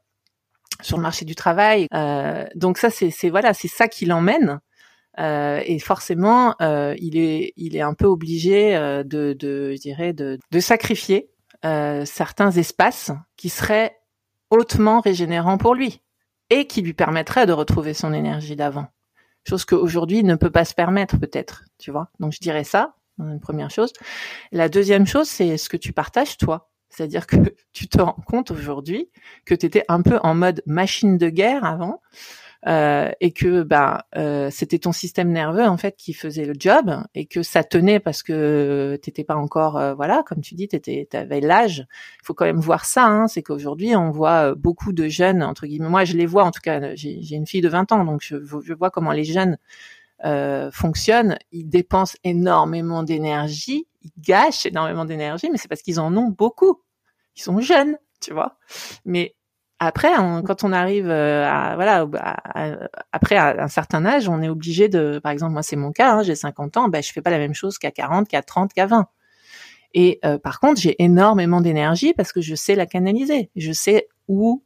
[SPEAKER 2] sur le marché du travail. Euh, donc ça, c'est voilà, c'est ça qui l'emmène. Euh, et forcément, euh, il est il est un peu obligé euh, de, de je dirais de, de sacrifier certains espaces qui seraient hautement régénérants pour lui et qui lui permettraient de retrouver son énergie d'avant. Chose qu'aujourd'hui il ne peut pas se permettre peut-être, tu vois. Donc je dirais ça une première chose. La deuxième chose, c'est ce que tu partages toi. C'est-à-dire que tu te rends compte aujourd'hui que tu étais un peu en mode machine de guerre avant euh, et que bah euh, c'était ton système nerveux en fait qui faisait le job et que ça tenait parce que t'étais pas encore euh, voilà comme tu dis t'étais t'avais l'âge. Il faut quand même voir ça. Hein, c'est qu'aujourd'hui on voit beaucoup de jeunes entre guillemets. Moi je les vois en tout cas. J'ai une fille de 20 ans donc je, je vois comment les jeunes euh, fonctionnent, ils dépensent énormément d'énergie, ils gâchent énormément d'énergie, mais c'est parce qu'ils en ont beaucoup. Ils sont jeunes, tu vois. Mais après, quand on arrive euh, à voilà, après à un certain âge, on est obligé de, par exemple, moi c'est mon cas, hein, j'ai 50 ans, ben je fais pas la même chose qu'à 40, qu'à 30, qu'à 20. Et euh, par contre, j'ai énormément d'énergie parce que je sais la canaliser, je sais où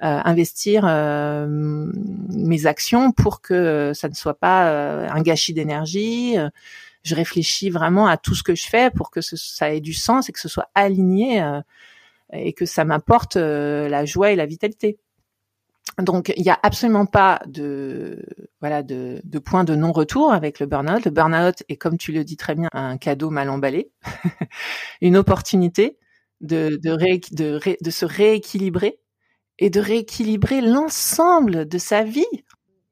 [SPEAKER 2] investir euh, mes actions pour que ça ne soit pas euh, un gâchis d'énergie. Je réfléchis vraiment à tout ce que je fais pour que ça ait du sens et que ce soit aligné et que ça m'apporte la joie et la vitalité. Donc il n'y a absolument pas de voilà de, de point de non-retour avec le burn-out. Le burn-out est comme tu le dis très bien un cadeau mal emballé, une opportunité de de, de, de se rééquilibrer et de rééquilibrer l'ensemble de sa vie.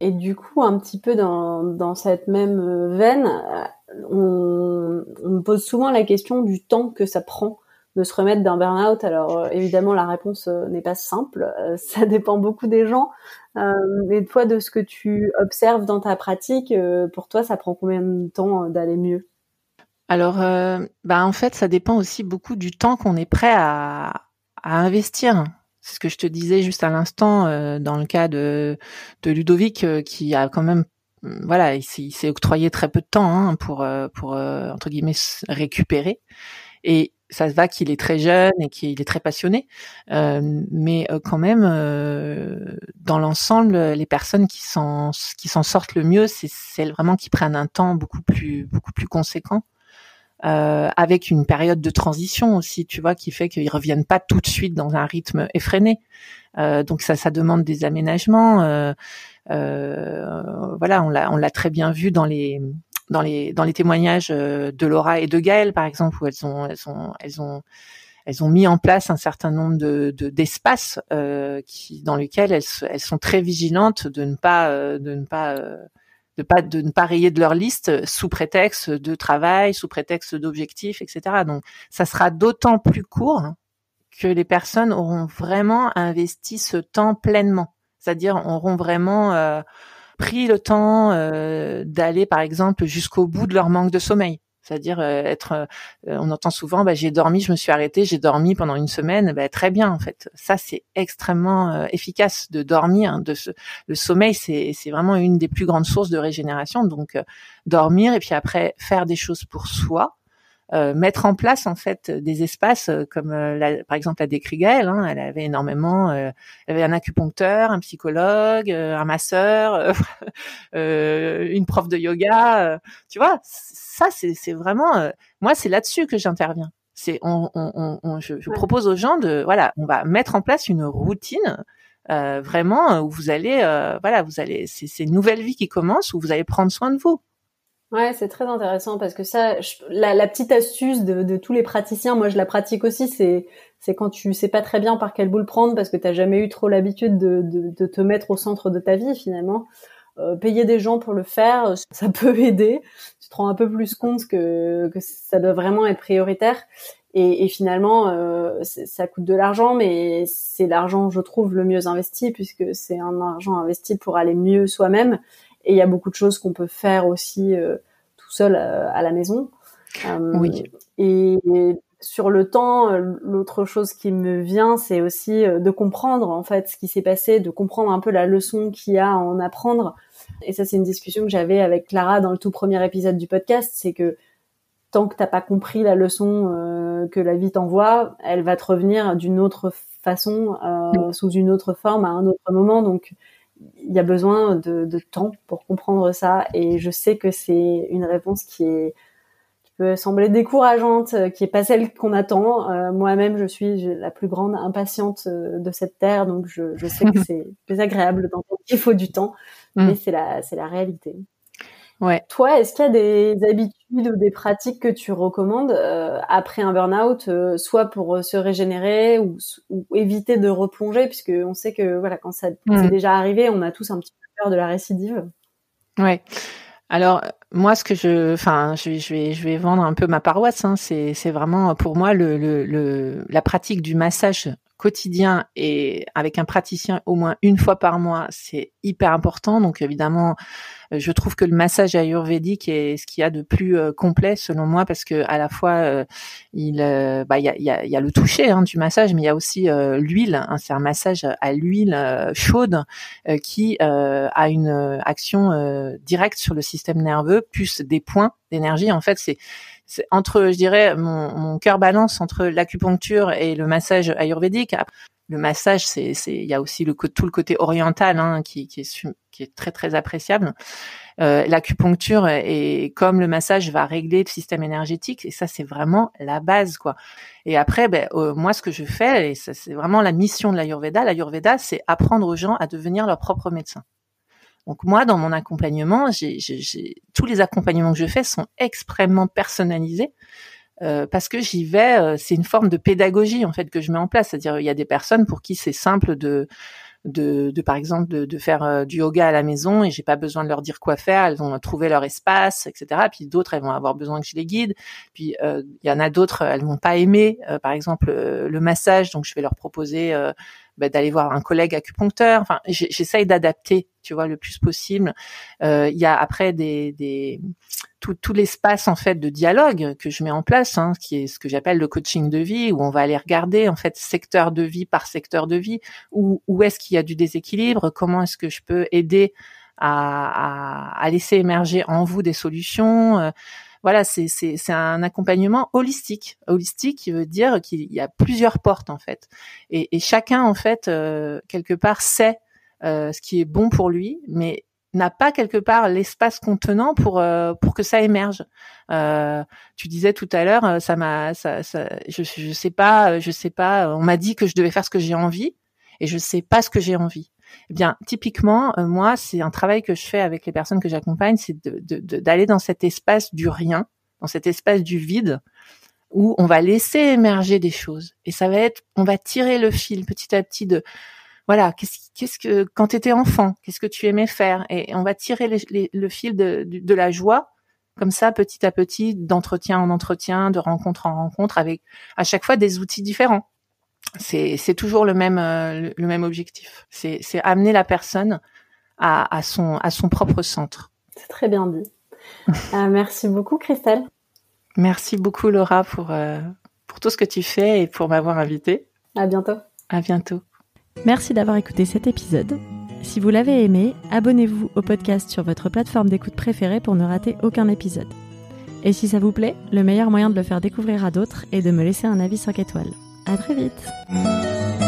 [SPEAKER 1] Et du coup, un petit peu dans, dans cette même euh, veine, euh, on, on, me pose souvent la question du temps que ça prend de se remettre d'un burn-out. Alors euh, évidemment, la réponse n'est pas simple, ça dépend beaucoup des gens. Euh, mais toi, de ce que tu observes dans ta pratique, pour toi, ça prend combien de temps d'aller mieux?
[SPEAKER 2] Alors, bah en fait, ça dépend aussi beaucoup du temps qu'on est prêt à, à investir. C'est ce que je te disais juste à l'instant euh, dans le cas de, de Ludovic euh, qui a quand même mm, voilà, il s'est octroyé très peu de temps hein, pour euh, pour entre guillemets récupérer. Et ça se va qu'il est très jeune et qu'il est très passionné, mais quand même dans l'ensemble, les personnes qui s'en qui s'en sortent le mieux, c'est celles vraiment qui prennent un temps beaucoup plus beaucoup plus conséquent euh, avec une période de transition aussi, tu vois, qui fait qu'ils reviennent pas tout de suite dans un rythme effréné. Euh, donc ça, ça demande des aménagements. Euh, euh voilà, on l'a, on l'a très bien vu dans les dans les dans les témoignages euh, de Laura et de Gaëlle, par exemple, où elles ont elles ont elles ont elles ont mis en place un certain nombre de, d'espaces qui dans lesquels elles, elles sont très vigilantes de ne pas de ne pas de ne pas rayer de leur liste sous prétexte de travail, sous prétexte d'objectifs, etc. Donc ça sera d'autant plus court que les personnes auront vraiment investi ce temps pleinement, c'est-à-dire auront vraiment euh, pris le temps euh, d'aller par exemple jusqu'au bout de leur manque de sommeil c'est-à-dire euh, être euh, on entend souvent bah, j'ai dormi je me suis arrêté j'ai dormi pendant une semaine bah, très bien en fait. Ça c'est extrêmement euh, efficace de dormir de ce, le sommeil c'est vraiment une des plus grandes sources de régénération. Donc dormir et puis après faire des choses pour soi euh, mettre en place en fait des espaces comme la, par exemple la décrit Gaëlle, hein, elle avait énormément, euh, elle avait un acupuncteur, un psychologue, un masseur, une prof de yoga, tu vois, ça, c'est vraiment, euh, moi, c'est là-dessus que j'interviens. C'est, on, on, on, je, je propose aux gens de, voilà, on va mettre en place une routine euh, vraiment où vous allez, euh, voilà, vous allez, c'est une nouvelle vie qui commence où vous allez prendre soin de vous.
[SPEAKER 1] Ouais, c'est très intéressant parce que ça, la, petite astuce de, tous les praticiens, moi je la pratique aussi, c'est quand tu sais pas très bien par quelle boule prendre parce que t'as jamais eu trop l'habitude de, te mettre au centre de ta vie finalement. Euh, payer des gens pour le faire, ça peut aider. Tu te rends un peu plus compte que, que ça doit vraiment être prioritaire. Et, finalement, ça coûte de l'argent, mais c'est l'argent, je trouve, le mieux investi puisque c'est un argent investi pour aller mieux soi-même. Et il y a beaucoup de choses qu'on peut faire aussi tout seul à la maison.
[SPEAKER 2] oui.
[SPEAKER 1] Et, sur le temps, l'autre chose qui me vient, c'est aussi de comprendre en fait ce qui s'est passé, de comprendre un peu la leçon qu'il y a à en apprendre. Et ça, c'est une discussion que j'avais avec Clara dans le tout premier épisode du podcast, c'est que tant que t'as pas compris la leçon euh, que la vie t'envoie, elle va te revenir d'une autre façon, euh, sous une autre forme, à un autre moment. Donc, il y a besoin de, de, temps pour comprendre ça. Et je sais que c'est une réponse qui est qui peut sembler décourageante, euh, qui est pas celle qu'on attend. Euh, Moi-même, je suis la plus grande impatiente euh, de cette terre, donc je, je sais que c'est désagréable d'entendre qu'il faut du temps, mm. mais c'est la c'est la réalité.
[SPEAKER 2] Ouais.
[SPEAKER 1] Toi, est-ce qu'il y a des habitudes ou des pratiques que tu recommandes euh, après un burn-out, euh, soit pour euh, se régénérer ou, ou, éviter de replonger, puisque on sait que voilà, quand ça c'est mmh. déjà arrivé, on a tous un petit peu peur de la récidive.
[SPEAKER 2] Ouais. Alors moi, ce que je, enfin, je vais, je vais, je vais vendre un peu ma paroisse. Hein, c'est, c'est vraiment pour moi le, le, le, la pratique du massage quotidien et avec un praticien au moins une fois par mois, c'est hyper important. Donc évidemment, euh, je trouve que le massage ayurvédique est ce qu'il y a de plus euh, complet selon moi parce que à la fois euh, il bah il y a, y, a, y a, le toucher hein, du massage mais il y a aussi l'huile hein, c'est un massage à l'huile chaude qui a une action directe sur le système nerveux plus des points d'énergie en fait c'est entre, je dirais, mon, mon cœur balance entre l'acupuncture et le massage ayurvédique le massage, c'est, c'est, il y a aussi le tout le côté oriental hein, qui, qui, est, qui est très très appréciable. Euh, l'acupuncture et comme le massage va régler le système énergétique et ça c'est vraiment la base quoi. Et après, ben, euh, moi ce que je fais et ça c'est vraiment la mission de l'Ayurveda. L'Ayurveda c'est apprendre aux gens à devenir leur propre médecin. Donc moi dans mon accompagnement, j'ai, tous les accompagnements que je fais sont extrêmement personnalisés. Euh, parce que j'y vais, euh, c'est une forme de pédagogie en fait que je mets en place. C'est-à-dire il y a des personnes pour qui c'est simple de, de, de, par exemple de, de faire euh, du yoga à la maison et j'ai pas besoin de leur dire quoi faire. Elles vont trouver leur espace, etc. Puis d'autres elles vont avoir besoin que je les guide. Puis il y en a d'autres elles vont pas aimer, par exemple le massage, donc je vais leur proposer bah, d'aller voir un collègue acupuncteur. Enfin, j'essaye d'adapter, tu vois, le plus possible. Il y a après des, des tout, tout l'espace en fait de dialogue que je mets en place, hein, qui est ce que j'appelle le coaching de vie, où on va aller regarder en fait secteur de vie par secteur de vie, où, où est-ce qu'il y a du déséquilibre, comment est-ce que je peux aider à, à, à laisser émerger en vous des solutions? Voilà, c'est, c'est, un accompagnement holistique. Holistique, qui veut dire qu'il y a plusieurs portes en fait, et, chacun en fait euh, quelque part sait euh, ce qui est bon pour lui, mais n'a pas quelque part l'espace contenant pour euh, pour que ça émerge. Tu disais tout à l'heure, ça m'a, ça, ça, je, je sais pas, je sais pas. On m'a dit que je devais faire ce que j'ai envie et je sais pas ce que j'ai envie. Eh bien, typiquement, moi, c'est un travail que je fais avec les personnes que j'accompagne, c'est d'aller dans cet espace du rien, dans cet espace du vide, où on va laisser émerger des choses. Et ça va être, on va tirer le fil petit à petit de voilà, qu'est-ce, que quand tu étais enfant, qu'est-ce que tu aimais faire? Et on va tirer le fil de, la joie comme ça, petit à petit, d'entretien en entretien, de rencontre en rencontre, avec à chaque fois des outils différents. C'est, c'est toujours le même euh, le même objectif. C'est, c'est amener la personne à, à son à son propre centre.
[SPEAKER 1] C'est très bien dit. euh, merci beaucoup, Christelle.
[SPEAKER 2] Merci beaucoup, Laura, pour euh, pour tout ce que tu fais et pour m'avoir invitée.
[SPEAKER 1] À bientôt.
[SPEAKER 2] À bientôt.
[SPEAKER 3] Merci d'avoir écouté cet épisode. Si vous l'avez aimé, abonnez-vous au podcast sur votre plateforme d'écoute préférée pour ne rater aucun épisode. Et si ça vous plaît, le meilleur moyen de le faire découvrir à d'autres est de me laisser un avis 5 étoiles. À très vite!